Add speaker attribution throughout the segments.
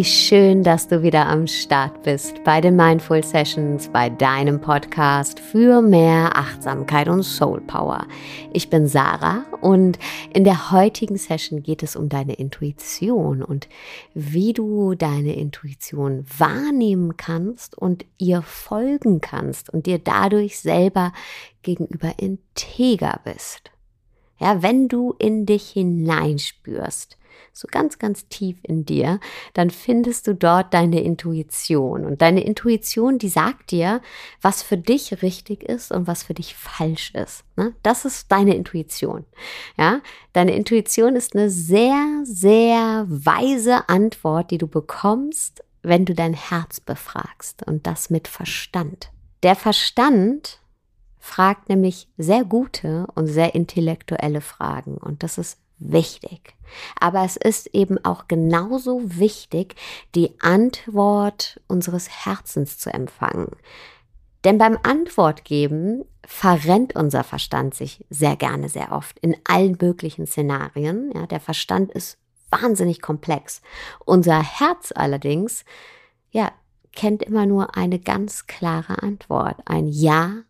Speaker 1: Wie schön, dass du wieder am Start bist bei den Mindful Sessions, bei deinem Podcast für mehr Achtsamkeit und Soul Power. Ich bin Sarah und in der heutigen Session geht es um deine Intuition und wie du deine Intuition wahrnehmen kannst und ihr folgen kannst und dir dadurch selber gegenüber integer bist. Ja, wenn du in dich hineinspürst, so ganz, ganz tief in dir, dann findest du dort deine Intuition. Und deine Intuition, die sagt dir, was für dich richtig ist und was für dich falsch ist. Ne? Das ist deine Intuition. Ja, deine Intuition ist eine sehr, sehr weise Antwort, die du bekommst, wenn du dein Herz befragst und das mit Verstand. Der Verstand fragt nämlich sehr gute und sehr intellektuelle Fragen und das ist wichtig. Aber es ist eben auch genauso wichtig, die Antwort unseres Herzens zu empfangen. Denn beim Antwortgeben verrennt unser Verstand sich sehr gerne, sehr oft in allen möglichen Szenarien. Ja, der Verstand ist wahnsinnig komplex. Unser Herz allerdings, ja, kennt immer nur eine ganz klare Antwort. Ein Ja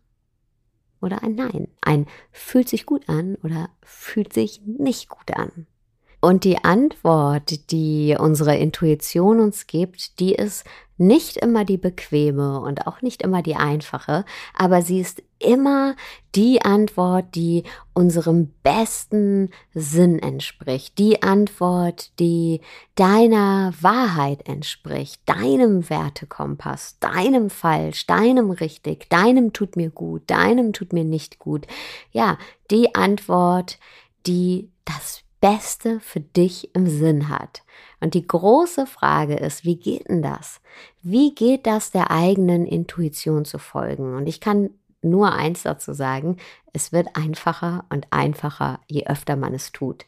Speaker 1: oder ein Nein. Ein fühlt sich gut an oder fühlt sich nicht gut an. Und die Antwort, die unsere Intuition uns gibt, die ist nicht immer die bequeme und auch nicht immer die einfache, aber sie ist immer die Antwort, die unserem besten Sinn entspricht, die Antwort, die deiner Wahrheit entspricht, deinem Wertekompass, deinem falsch, deinem richtig, deinem tut mir gut, deinem tut mir nicht gut. Ja, die Antwort, die das Beste für dich im Sinn hat. Und die große Frage ist, wie geht denn das? Wie geht das der eigenen Intuition zu folgen? Und ich kann nur eins dazu sagen, es wird einfacher und einfacher, je öfter man es tut.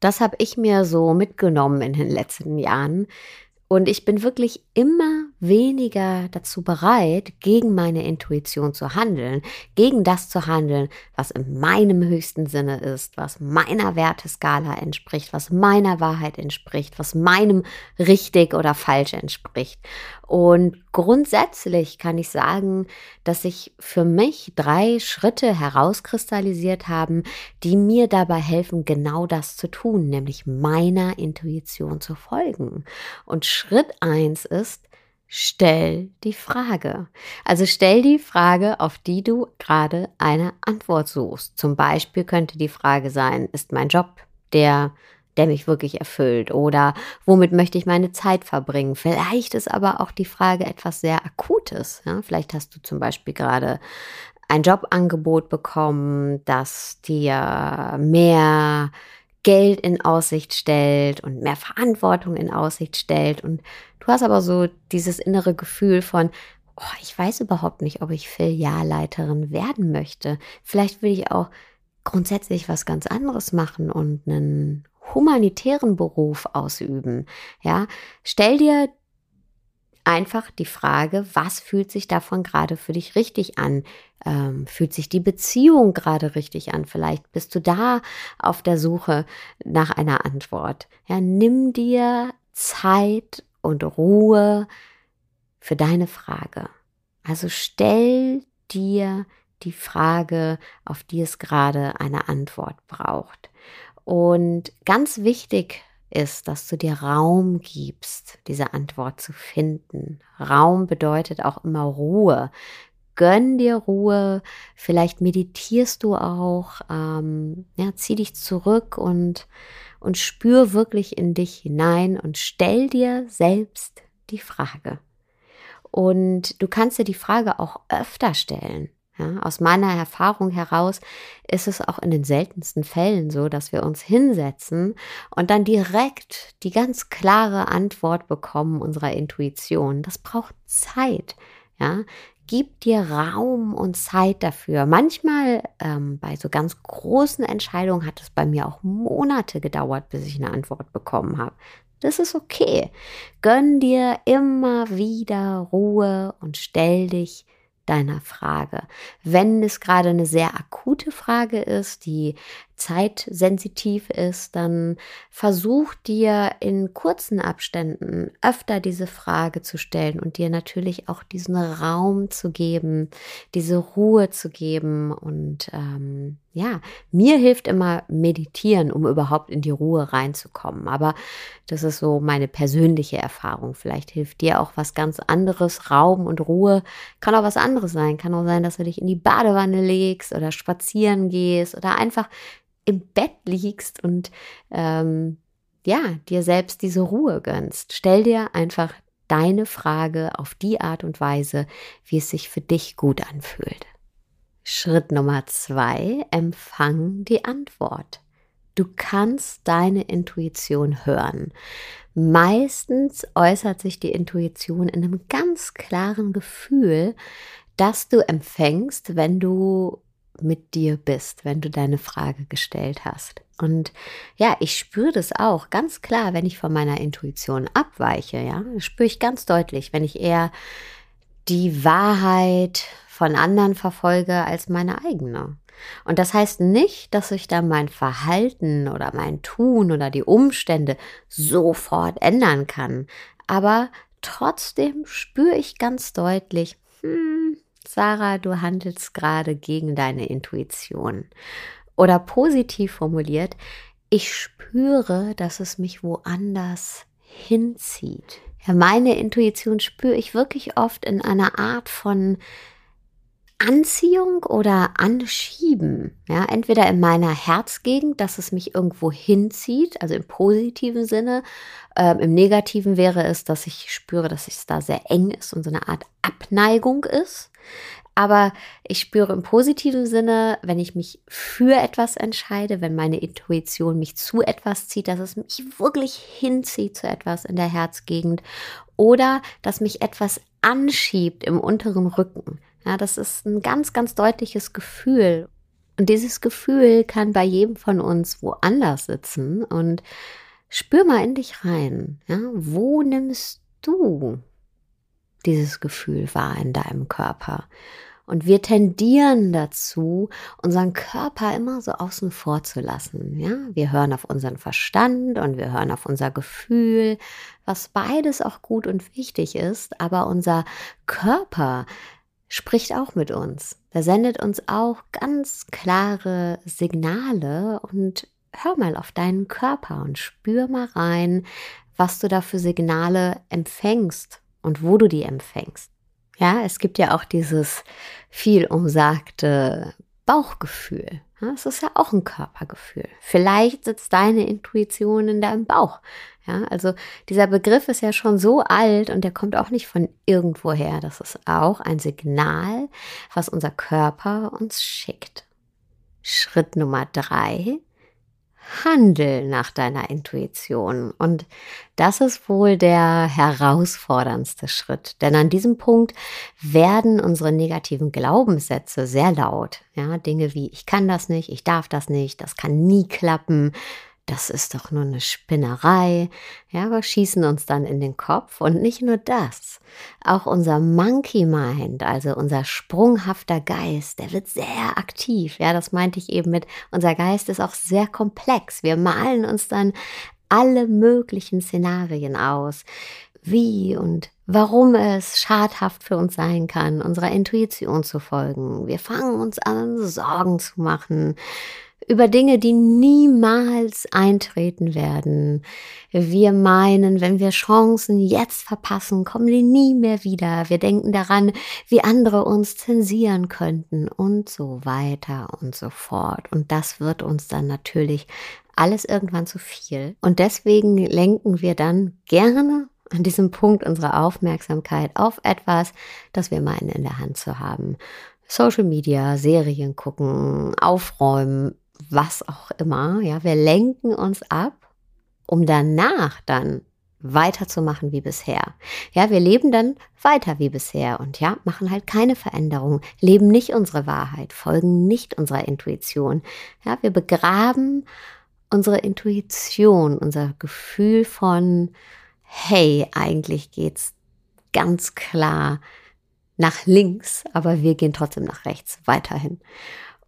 Speaker 1: Das habe ich mir so mitgenommen in den letzten Jahren. Und ich bin wirklich immer weniger dazu bereit, gegen meine Intuition zu handeln, gegen das zu handeln, was in meinem höchsten Sinne ist, was meiner Werteskala entspricht, was meiner Wahrheit entspricht, was meinem richtig oder falsch entspricht. Und grundsätzlich kann ich sagen, dass sich für mich drei Schritte herauskristallisiert haben, die mir dabei helfen, genau das zu tun, nämlich meiner Intuition zu folgen. Und Schritt eins ist, stell die Frage. Also stell die Frage, auf die du gerade eine Antwort suchst. Zum Beispiel könnte die Frage sein, ist mein Job der der mich wirklich erfüllt oder womit möchte ich meine Zeit verbringen. Vielleicht ist aber auch die Frage etwas sehr Akutes. Ja? Vielleicht hast du zum Beispiel gerade ein Jobangebot bekommen, das dir mehr Geld in Aussicht stellt und mehr Verantwortung in Aussicht stellt. Und du hast aber so dieses innere Gefühl von, oh, ich weiß überhaupt nicht, ob ich Filialleiterin werden möchte. Vielleicht will ich auch grundsätzlich was ganz anderes machen und einen humanitären Beruf ausüben. Ja, stell dir einfach die Frage, was fühlt sich davon gerade für dich richtig an? Ähm, fühlt sich die Beziehung gerade richtig an? Vielleicht bist du da auf der Suche nach einer Antwort. Ja, nimm dir Zeit und Ruhe für deine Frage. Also stell dir die Frage, auf die es gerade eine Antwort braucht. Und ganz wichtig ist, dass du dir Raum gibst, diese Antwort zu finden. Raum bedeutet auch immer Ruhe. Gönn dir Ruhe, vielleicht meditierst du auch, ähm, ja, zieh dich zurück und, und spür wirklich in dich hinein und stell dir selbst die Frage. Und du kannst dir die Frage auch öfter stellen. Ja, aus meiner Erfahrung heraus ist es auch in den seltensten Fällen so, dass wir uns hinsetzen und dann direkt die ganz klare Antwort bekommen unserer Intuition. Das braucht Zeit. Ja, gib dir Raum und Zeit dafür. Manchmal ähm, bei so ganz großen Entscheidungen hat es bei mir auch Monate gedauert, bis ich eine Antwort bekommen habe. Das ist okay. Gönn dir immer wieder Ruhe und stell dich deiner Frage. Wenn es gerade eine sehr akute Frage ist, die zeitsensitiv ist, dann versuch dir in kurzen Abständen öfter diese Frage zu stellen und dir natürlich auch diesen Raum zu geben, diese Ruhe zu geben. Und ähm, ja, mir hilft immer meditieren, um überhaupt in die Ruhe reinzukommen. Aber das ist so meine persönliche Erfahrung. Vielleicht hilft dir auch was ganz anderes. Raum und Ruhe kann auch was anderes sein. Kann auch sein, dass du dich in die Badewanne legst oder spazieren gehst oder einfach im Bett liegst und ähm, ja, dir selbst diese Ruhe gönnst. Stell dir einfach deine Frage auf die Art und Weise, wie es sich für dich gut anfühlt. Schritt Nummer zwei, empfang die Antwort. Du kannst deine Intuition hören. Meistens äußert sich die Intuition in einem ganz klaren Gefühl, das du empfängst, wenn du mit dir bist, wenn du deine Frage gestellt hast. Und ja, ich spüre das auch ganz klar, wenn ich von meiner Intuition abweiche, ja, spüre ich ganz deutlich, wenn ich eher die Wahrheit von anderen verfolge als meine eigene. Und das heißt nicht, dass ich dann mein Verhalten oder mein Tun oder die Umstände sofort ändern kann. Aber trotzdem spüre ich ganz deutlich, hm, Sarah, du handelst gerade gegen deine Intuition. Oder positiv formuliert, ich spüre, dass es mich woanders hinzieht. Ja, meine Intuition spüre ich wirklich oft in einer Art von Anziehung oder Anschieben. Ja, entweder in meiner Herzgegend, dass es mich irgendwo hinzieht, also im positiven Sinne. Ähm, Im negativen wäre es, dass ich spüre, dass es da sehr eng ist und so eine Art Abneigung ist. Aber ich spüre im positiven Sinne, wenn ich mich für etwas entscheide, wenn meine Intuition mich zu etwas zieht, dass es mich wirklich hinzieht zu etwas in der Herzgegend oder dass mich etwas anschiebt im unteren Rücken. Ja, das ist ein ganz, ganz deutliches Gefühl. Und dieses Gefühl kann bei jedem von uns woanders sitzen. Und spür mal in dich rein. Ja, wo nimmst du dieses Gefühl wahr in deinem Körper? Und wir tendieren dazu, unseren Körper immer so außen vor zu lassen. Ja, wir hören auf unseren Verstand und wir hören auf unser Gefühl, was beides auch gut und wichtig ist. Aber unser Körper spricht auch mit uns. Er sendet uns auch ganz klare Signale und hör mal auf deinen Körper und spür mal rein, was du da für Signale empfängst und wo du die empfängst. Ja, es gibt ja auch dieses viel umsagte Bauchgefühl. Es ist ja auch ein Körpergefühl. Vielleicht sitzt deine Intuition in deinem Bauch. Ja, also dieser Begriff ist ja schon so alt und der kommt auch nicht von irgendwoher. Das ist auch ein Signal, was unser Körper uns schickt. Schritt Nummer drei. Handel nach deiner Intuition. Und das ist wohl der herausforderndste Schritt. Denn an diesem Punkt werden unsere negativen Glaubenssätze sehr laut. Ja, Dinge wie ich kann das nicht, ich darf das nicht, das kann nie klappen, das ist doch nur eine Spinnerei. Ja, wir schießen uns dann in den Kopf. Und nicht nur das. Auch unser Monkey Mind, also unser sprunghafter Geist, der wird sehr aktiv. Ja, das meinte ich eben mit, unser Geist ist auch sehr komplex. Wir malen uns dann alle möglichen Szenarien aus. Wie und warum es schadhaft für uns sein kann, unserer Intuition zu folgen. Wir fangen uns an, Sorgen zu machen über Dinge, die niemals eintreten werden. Wir meinen, wenn wir Chancen jetzt verpassen, kommen die nie mehr wieder. Wir denken daran, wie andere uns zensieren könnten und so weiter und so fort. Und das wird uns dann natürlich alles irgendwann zu viel. Und deswegen lenken wir dann gerne an diesem Punkt unserer Aufmerksamkeit auf etwas, das wir meinen in der Hand zu haben. Social Media, Serien gucken, aufräumen, was auch immer. Ja, wir lenken uns ab, um danach dann weiterzumachen wie bisher. Ja, wir leben dann weiter wie bisher und ja, machen halt keine Veränderung, leben nicht unsere Wahrheit, folgen nicht unserer Intuition. Ja, wir begraben unsere Intuition, unser Gefühl von, hey, eigentlich geht's ganz klar nach links, aber wir gehen trotzdem nach rechts weiterhin.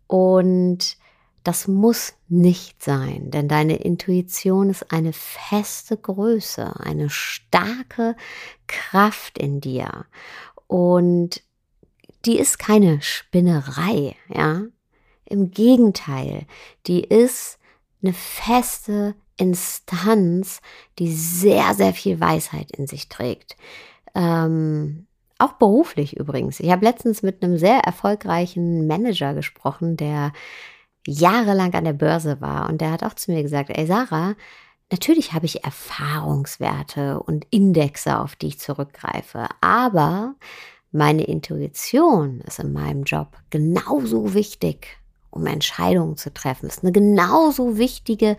Speaker 1: Und Das muss nicht sein, denn deine Intuition ist eine feste Größe, eine starke Kraft in dir. Und die ist keine Spinnerei, ja. Im Gegenteil, die ist eine feste Instanz, die sehr, sehr viel Weisheit in sich trägt. Ähm, auch beruflich übrigens. Ich habe letztens mit einem sehr erfolgreichen Manager gesprochen, der jahrelang an der Börse war und der hat auch zu mir gesagt, ey Sarah, natürlich habe ich Erfahrungswerte und Indexe, auf die ich zurückgreife, aber meine Intuition ist in meinem Job genauso wichtig, um Entscheidungen zu treffen. Ist eine genauso wichtige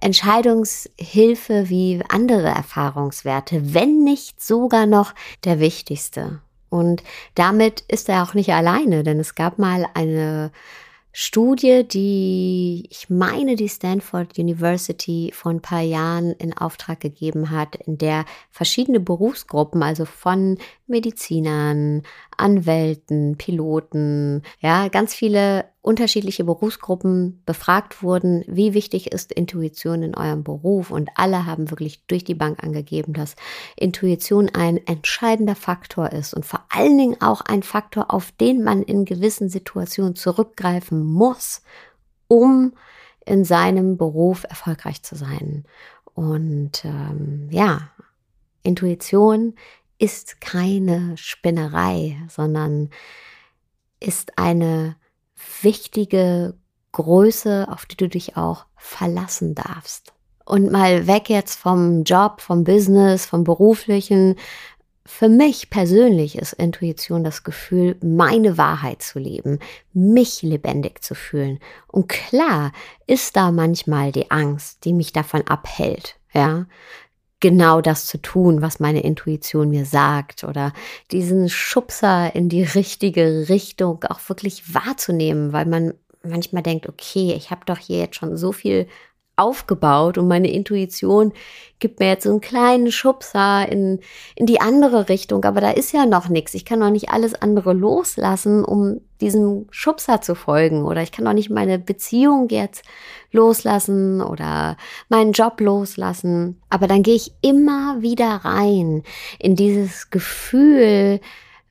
Speaker 1: Entscheidungshilfe wie andere Erfahrungswerte, wenn nicht sogar noch der wichtigste. Und damit ist er auch nicht alleine, denn es gab mal eine Studie, die ich meine, die Stanford University vor ein paar Jahren in Auftrag gegeben hat, in der verschiedene Berufsgruppen, also von Medizinern, Anwälten, Piloten, ja, ganz viele unterschiedliche Berufsgruppen befragt wurden, wie wichtig ist Intuition in eurem Beruf und alle haben wirklich durch die Bank angegeben, dass Intuition ein entscheidender Faktor ist und vor allen Dingen auch ein Faktor, auf den man in gewissen Situationen zurückgreifen muss, um in seinem Beruf erfolgreich zu sein. Und ähm, ja, Intuition ist keine Spinnerei, sondern ist eine wichtige Größe, auf die du dich auch verlassen darfst. Und mal weg jetzt vom Job, vom Business, vom beruflichen. Für mich persönlich ist Intuition das Gefühl, meine Wahrheit zu leben, mich lebendig zu fühlen. Und klar ist da manchmal die Angst, die mich davon abhält. Ja, genau das zu tun, was meine Intuition mir sagt oder diesen Schubser in die richtige Richtung auch wirklich wahrzunehmen, weil man manchmal denkt, okay, ich habe doch hier jetzt schon so viel aufgebaut und meine Intuition gibt mir jetzt so einen kleinen Schubser in, in die andere Richtung, aber da ist ja noch nichts. Ich kann noch nicht alles andere loslassen, um diesem Schubser zu folgen oder ich kann doch nicht meine Beziehung jetzt loslassen oder meinen Job loslassen. Aber dann gehe ich immer wieder rein in dieses Gefühl,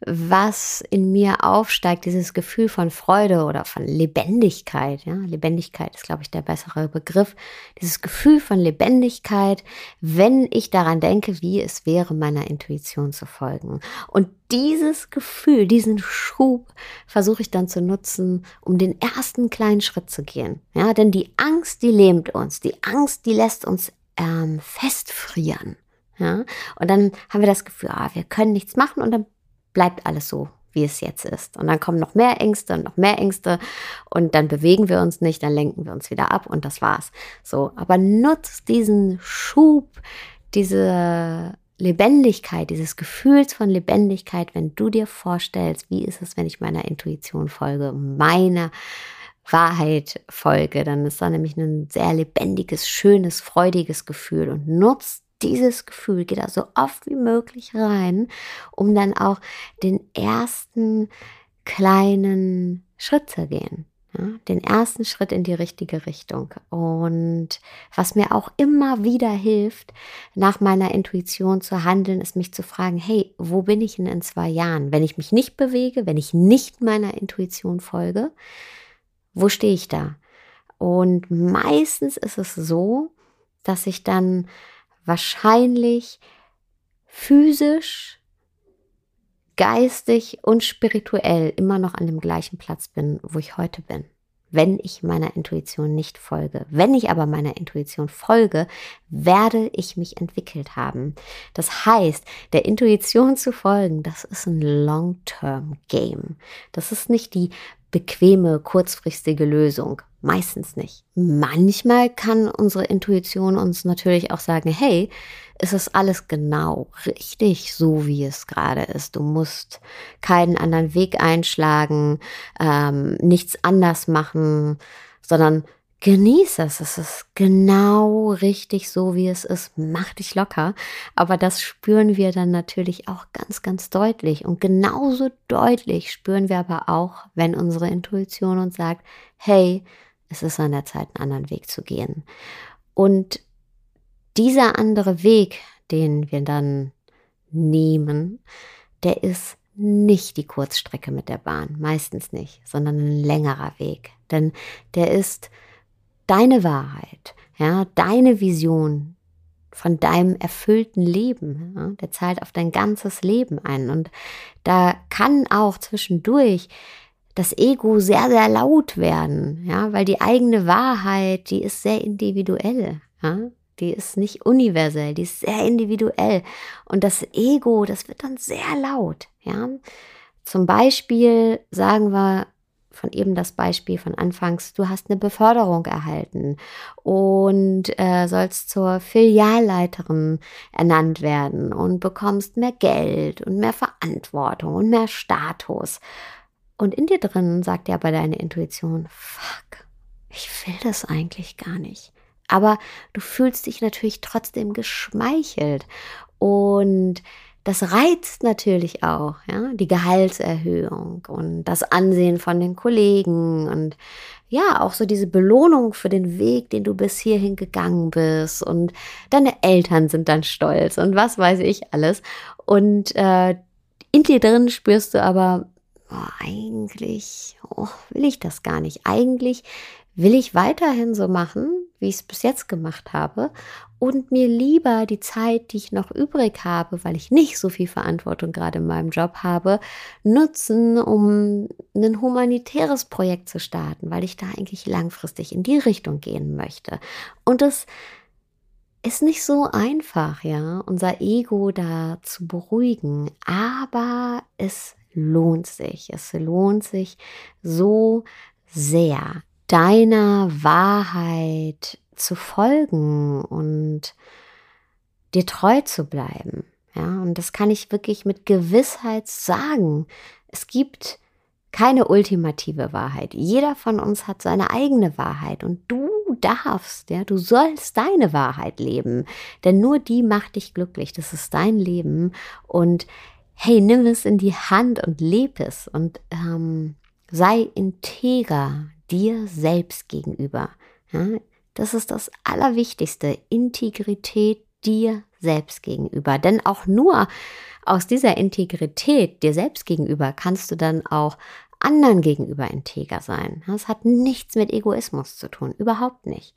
Speaker 1: was in mir aufsteigt, dieses Gefühl von Freude oder von Lebendigkeit. Ja, Lebendigkeit ist, glaube ich, der bessere Begriff. Dieses Gefühl von Lebendigkeit, wenn ich daran denke, wie es wäre, meiner Intuition zu folgen. Und dieses Gefühl, diesen Schub versuche ich dann zu nutzen, um den ersten kleinen Schritt zu gehen. Ja, denn die Angst, die lähmt uns. Die Angst, die lässt uns ähm, festfrieren. Ja, und dann haben wir das Gefühl, ah, wir können nichts machen und dann bleibt alles so, wie es jetzt ist. Und dann kommen noch mehr Ängste und noch mehr Ängste und dann bewegen wir uns nicht, dann lenken wir uns wieder ab und das war's. So, aber nutzt diesen Schub, diese Lebendigkeit, dieses Gefühls von Lebendigkeit, wenn du dir vorstellst, wie ist es, wenn ich meiner Intuition folge, meiner Wahrheit folge, dann ist da nämlich ein sehr lebendiges, schönes, freudiges Gefühl und nutzt dieses Gefühl, geh da so oft wie möglich rein, um dann auch den ersten kleinen Schritt zu gehen. Ja, den ersten Schritt in die richtige Richtung. Und was mir auch immer wieder hilft, nach meiner Intuition zu handeln, ist mich zu fragen, hey, wo bin ich denn in zwei Jahren? Wenn ich mich nicht bewege, wenn ich nicht meiner Intuition folge, wo stehe ich da? Und meistens ist es so, dass ich dann wahrscheinlich physisch, geistig und spirituell immer noch an dem gleichen Platz bin, wo ich heute bin wenn ich meiner Intuition nicht folge. Wenn ich aber meiner Intuition folge, werde ich mich entwickelt haben. Das heißt, der Intuition zu folgen, das ist ein Long-Term-Game. Das ist nicht die bequeme, kurzfristige Lösung. Meistens nicht. Manchmal kann unsere Intuition uns natürlich auch sagen, hey, es ist alles genau richtig so, wie es gerade ist. Du musst keinen anderen Weg einschlagen, ähm, nichts anders machen, sondern genieße es. Es ist genau richtig so, wie es ist. Mach dich locker. Aber das spüren wir dann natürlich auch ganz, ganz deutlich. Und genauso deutlich spüren wir aber auch, wenn unsere Intuition uns sagt, hey, es ist an der Zeit, einen anderen Weg zu gehen. Und dieser andere Weg, den wir dann nehmen, der ist nicht die Kurzstrecke mit der Bahn, meistens nicht, sondern ein längerer Weg. Denn der ist deine Wahrheit, ja, deine Vision von deinem erfüllten Leben. Ja, der zahlt auf dein ganzes Leben ein. Und da kann auch zwischendurch das Ego sehr, sehr laut werden, ja, weil die eigene Wahrheit, die ist sehr individuell, ja. Die ist nicht universell, die ist sehr individuell. Und das Ego, das wird dann sehr laut. Ja? Zum Beispiel sagen wir von eben das Beispiel von anfangs, du hast eine Beförderung erhalten und äh, sollst zur Filialleiterin ernannt werden und bekommst mehr Geld und mehr Verantwortung und mehr Status. Und in dir drin sagt dir aber deine Intuition, fuck, ich will das eigentlich gar nicht aber du fühlst dich natürlich trotzdem geschmeichelt und das reizt natürlich auch, ja, die Gehaltserhöhung und das Ansehen von den Kollegen und ja, auch so diese Belohnung für den Weg, den du bis hierhin gegangen bist und deine Eltern sind dann stolz und was weiß ich alles. Und äh, in dir drin spürst du aber, oh, eigentlich oh, will ich das gar nicht. Eigentlich will ich weiterhin so machen, wie ich es bis jetzt gemacht habe und mir lieber die Zeit, die ich noch übrig habe, weil ich nicht so viel Verantwortung gerade in meinem Job habe, nutzen, um ein humanitäres Projekt zu starten, weil ich da eigentlich langfristig in die Richtung gehen möchte. Und es ist nicht so einfach, ja, unser Ego da zu beruhigen, aber es lohnt sich. Es lohnt sich so sehr deiner Wahrheit zu folgen und dir treu zu bleiben. Ja, und das kann ich wirklich mit Gewissheit sagen. Es gibt keine ultimative Wahrheit. Jeder von uns hat seine eigene Wahrheit und du darfst, ja, du sollst deine Wahrheit leben, denn nur die macht dich glücklich. Das ist dein Leben und hey, nimm es in die Hand und lebe es und ähm, sei integer dir selbst gegenüber. Ja, das ist das Allerwichtigste, Integrität dir selbst gegenüber. Denn auch nur aus dieser Integrität dir selbst gegenüber kannst du dann auch anderen gegenüber integer sein. Das hat nichts mit Egoismus zu tun, überhaupt nicht.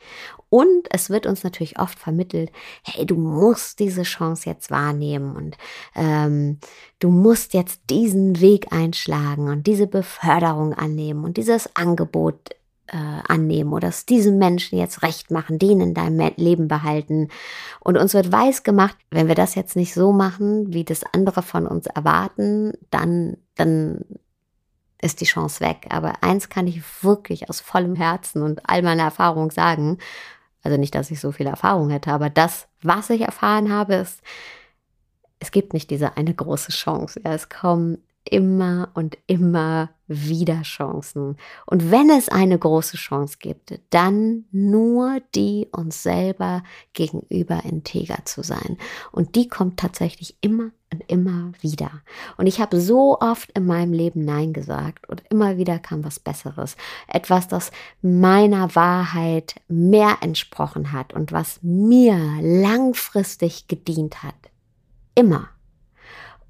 Speaker 1: Und es wird uns natürlich oft vermittelt, hey, du musst diese Chance jetzt wahrnehmen und ähm, du musst jetzt diesen Weg einschlagen und diese Beförderung annehmen und dieses Angebot äh, annehmen oder es diesem Menschen jetzt recht machen, den in deinem Leben behalten. Und uns wird weiß gemacht, wenn wir das jetzt nicht so machen, wie das andere von uns erwarten, dann, dann ist die Chance weg. Aber eins kann ich wirklich aus vollem Herzen und all meiner Erfahrung sagen. Also nicht, dass ich so viel Erfahrung hätte, aber das, was ich erfahren habe, ist, es gibt nicht diese eine große Chance. Ja, es kommen immer und immer wieder Chancen. Und wenn es eine große Chance gibt, dann nur die uns selber gegenüber integer zu sein. Und die kommt tatsächlich immer und immer wieder. Und ich habe so oft in meinem Leben Nein gesagt und immer wieder kam was Besseres. Etwas, das meiner Wahrheit mehr entsprochen hat und was mir langfristig gedient hat. Immer.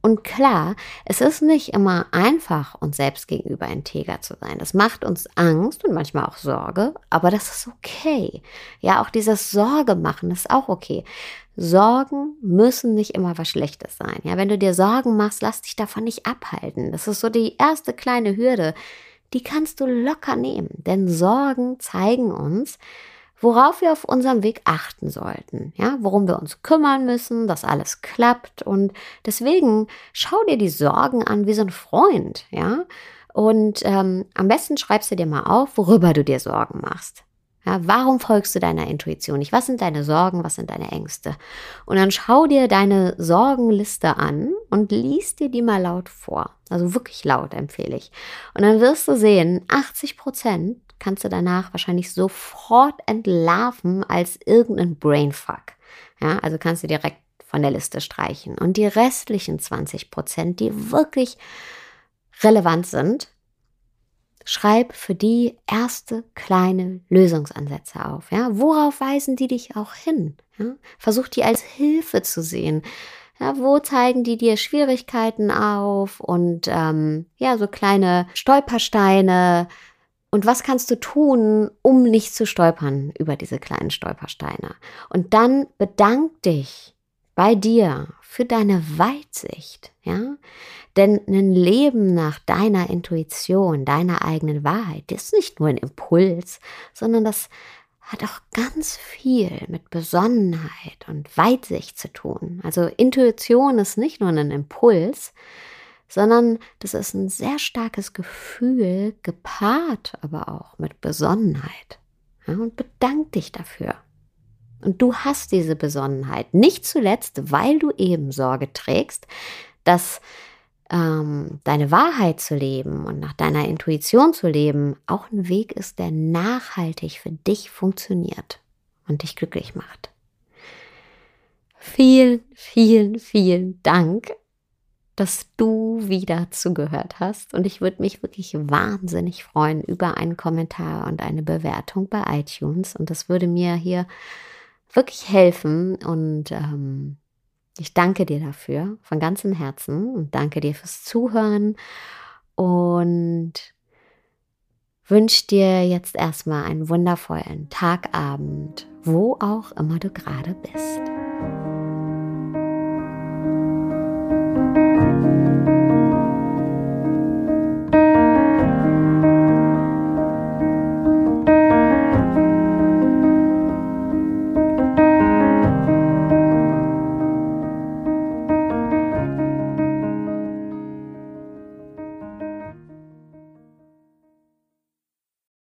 Speaker 1: Und klar, es ist nicht immer einfach, uns selbst gegenüber integer zu sein. Das macht uns Angst und manchmal auch Sorge, aber das ist okay. Ja, auch dieses Sorge machen ist auch okay. Sorgen müssen nicht immer was Schlechtes sein. Ja, wenn du dir Sorgen machst, lass dich davon nicht abhalten. Das ist so die erste kleine Hürde. Die kannst du locker nehmen, denn Sorgen zeigen uns, worauf wir auf unserem Weg achten sollten, ja, worum wir uns kümmern müssen, dass alles klappt und deswegen schau dir die Sorgen an wie so ein Freund, ja, und ähm, am besten schreibst du dir mal auf, worüber du dir Sorgen machst. Ja, warum folgst du deiner Intuition nicht? Was sind deine Sorgen? Was sind deine Ängste? Und dann schau dir deine Sorgenliste an und liest dir die mal laut vor. Also wirklich laut empfehle ich. Und dann wirst du sehen, 80 Prozent kannst du danach wahrscheinlich sofort entlarven als irgendein Brainfuck. Ja, also kannst du direkt von der Liste streichen. Und die restlichen 20 Prozent, die wirklich relevant sind, schreib für die erste kleine Lösungsansätze auf. Ja? Worauf weisen die dich auch hin? Ja? Versuch die als Hilfe zu sehen. Ja, wo zeigen die dir Schwierigkeiten auf und ähm, ja, so kleine Stolpersteine? Und was kannst du tun, um nicht zu stolpern über diese kleinen Stolpersteine? Und dann bedank dich bei dir für deine Weitsicht, ja? Denn ein Leben nach deiner Intuition, deiner eigenen Wahrheit, ist nicht nur ein Impuls, sondern das hat auch ganz viel mit Besonnenheit und Weitsicht zu tun. Also Intuition ist nicht nur ein Impuls, sondern das ist ein sehr starkes Gefühl, gepaart aber auch mit Besonnenheit. Ja, und bedank dich dafür. Und du hast diese Besonnenheit, nicht zuletzt, weil du eben Sorge trägst, dass ähm, deine Wahrheit zu leben und nach deiner Intuition zu leben auch ein Weg ist, der nachhaltig für dich funktioniert und dich glücklich macht. Vielen, vielen, vielen Dank, dass du wieder zugehört hast. Und ich würde mich wirklich wahnsinnig freuen über einen Kommentar und eine Bewertung bei iTunes. Und das würde mir hier wirklich helfen und ähm, ich danke dir dafür von ganzem Herzen und danke dir fürs Zuhören und wünsche dir jetzt erstmal einen wundervollen Tagabend, wo auch immer du gerade bist.